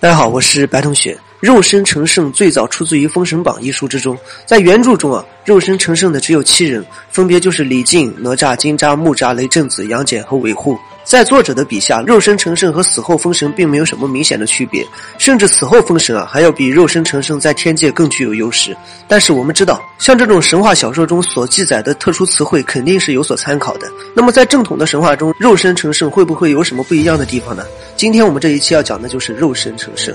大家好，我是白同学。肉身成圣最早出自于《封神榜》一书之中，在原著中啊，肉身成圣的只有七人，分别就是李靖、哪吒、金吒、木吒、雷震子、杨戬和韦护。在作者的笔下，肉身成圣和死后封神并没有什么明显的区别，甚至死后封神啊，还要比肉身成圣在天界更具有优势。但是我们知道，像这种神话小说中所记载的特殊词汇，肯定是有所参考的。那么在正统的神话中，肉身成圣会不会有什么不一样的地方呢？今天我们这一期要讲的就是肉身成圣。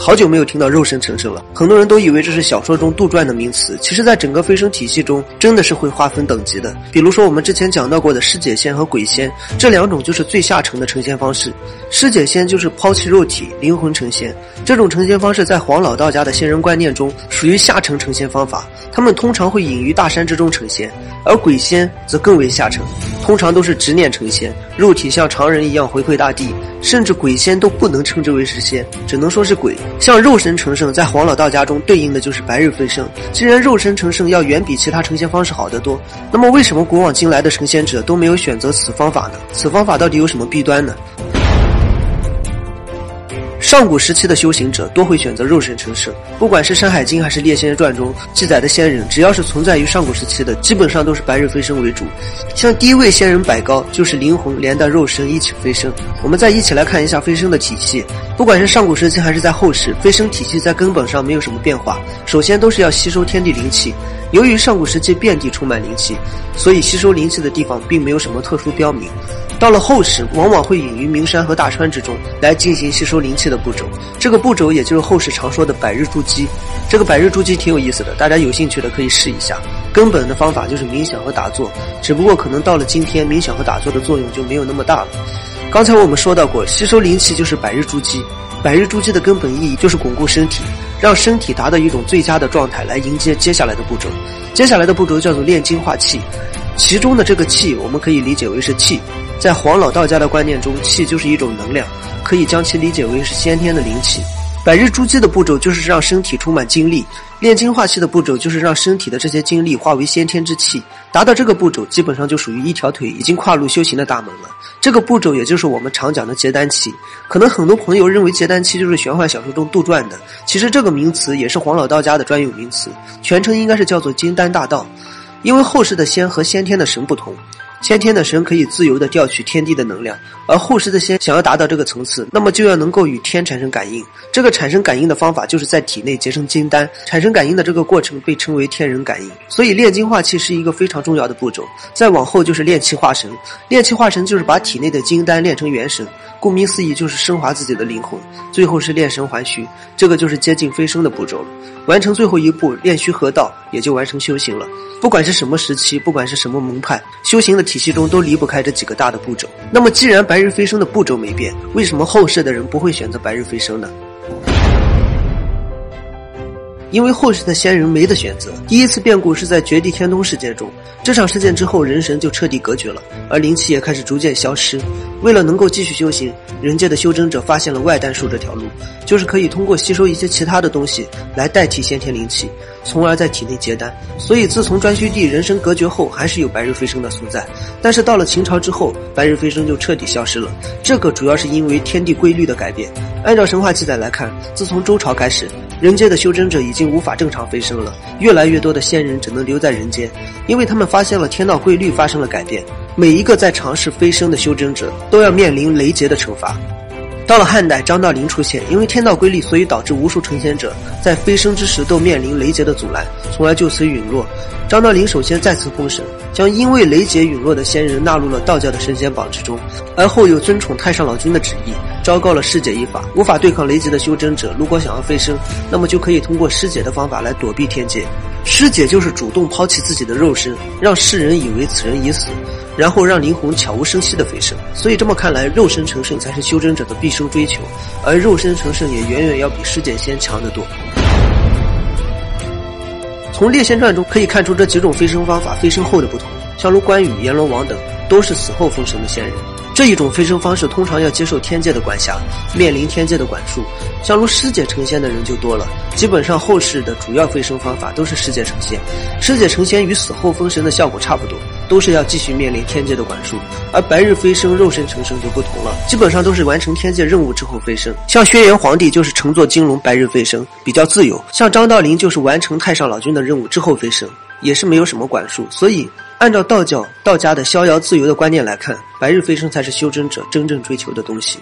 好久没有听到肉身成圣了，很多人都以为这是小说中杜撰的名词。其实，在整个飞升体系中，真的是会划分等级的。比如说，我们之前讲到过的尸解仙和鬼仙，这两种就是最下层的成仙方式。尸解仙就是抛弃肉体，灵魂成仙。这种成仙方式在黄老道家的仙人观念中属于下层成仙方法，他们通常会隐于大山之中成仙。而鬼仙则更为下层，通常都是执念成仙，肉体像常人一样回馈大地，甚至鬼仙都不能称之为是仙，只能说是鬼。像肉身成圣，在黄老道家中对应的就是白日飞升。既然肉身成圣要远比其他成仙方式好得多，那么为什么古往今来的成仙者都没有选择此方法呢？此方法到底有什么弊端呢？上古时期的修行者多会选择肉身成圣，不管是《山海经》还是《列仙传》中记载的仙人，只要是存在于上古时期的，基本上都是白日飞升为主。像第一位仙人百高，就是灵魂连带肉身一起飞升。我们再一起来看一下飞升的体系，不管是上古时期还是在后世，飞升体系在根本上没有什么变化。首先都是要吸收天地灵气，由于上古时期遍地充满灵气，所以吸收灵气的地方并没有什么特殊标明。到了后世，往往会隐于名山和大川之中来进行吸收灵气的步骤。这个步骤也就是后世常说的百日筑基。这个百日筑基挺有意思的，大家有兴趣的可以试一下。根本的方法就是冥想和打坐，只不过可能到了今天，冥想和打坐的作用就没有那么大了。刚才我们说到过，吸收灵气就是百日筑基。百日筑基的根本意义就是巩固身体，让身体达到一种最佳的状态来迎接接下来的步骤。接下来的步骤叫做炼精化气，其中的这个气我们可以理解为是气。在黄老道家的观念中，气就是一种能量，可以将其理解为是先天的灵气。百日筑基的步骤就是让身体充满精力，炼精化气的步骤就是让身体的这些精力化为先天之气。达到这个步骤，基本上就属于一条腿已经跨入修行的大门了。这个步骤也就是我们常讲的结丹期。可能很多朋友认为结丹期就是玄幻小说中杜撰的，其实这个名词也是黄老道家的专有名词，全称应该是叫做金丹大道。因为后世的仙和先天的神不同。先天的神可以自由地调取天地的能量，而后世的仙想要达到这个层次，那么就要能够与天产生感应。这个产生感应的方法就是在体内结成金丹，产生感应的这个过程被称为天人感应。所以炼精化气是一个非常重要的步骤。再往后就是炼气化神，炼气化神就是把体内的金丹炼成元神，顾名思义就是升华自己的灵魂。最后是炼神还虚，这个就是接近飞升的步骤了。完成最后一步炼虚合道，也就完成修行了。不管是什么时期，不管是什么门派，修行的体系中都离不开这几个大的步骤。那么，既然白日飞升的步骤没变，为什么后世的人不会选择白日飞升呢？因为后世的仙人没得选择。第一次变故是在绝地天通事件中，这场事件之后，人神就彻底隔绝了，而灵气也开始逐渐消失。为了能够继续修行，人界的修真者发现了外丹术这条路，就是可以通过吸收一些其他的东西来代替先天灵气，从而在体内结丹。所以，自从颛顼帝人生隔绝后，还是有白日飞升的存在。但是到了秦朝之后，白日飞升就彻底消失了。这个主要是因为天地规律的改变。按照神话记载来看，自从周朝开始，人间的修真者已经无法正常飞升了，越来越多的仙人只能留在人间，因为他们发现了天道规律发生了改变。每一个在尝试飞升的修真者都要面临雷劫的惩罚。到了汉代，张道陵出现，因为天道规律，所以导致无数成仙者在飞升之时都面临雷劫的阻拦，从而就此陨落。张道陵首先再次封神，将因为雷劫陨落的仙人纳入了道教的神仙榜之中，而后又尊崇太上老君的旨意。昭告了师姐一法，无法对抗雷劫的修真者，如果想要飞升，那么就可以通过师姐的方法来躲避天劫。师姐就是主动抛弃自己的肉身，让世人以为此人已死，然后让灵魂悄无声息的飞升。所以这么看来，肉身成圣才是修真者的毕生追求，而肉身成圣也远远要比师姐仙强得多。从列仙传中可以看出这几种飞升方法飞升后的不同，像如关羽、阎罗王等，都是死后封神的仙人。这一种飞升方式通常要接受天界的管辖，面临天界的管束。像如师姐成仙的人就多了，基本上后世的主要飞升方法都是师姐成仙。师姐成仙与死后封神的效果差不多，都是要继续面临天界的管束。而白日飞升、肉身成圣就不同了，基本上都是完成天界任务之后飞升。像轩辕皇帝就是乘坐金龙白日飞升，比较自由；像张道陵就是完成太上老君的任务之后飞升，也是没有什么管束。所以，按照道教道家的逍遥自由的观念来看，白日飞升才是修真者真正追求的东西。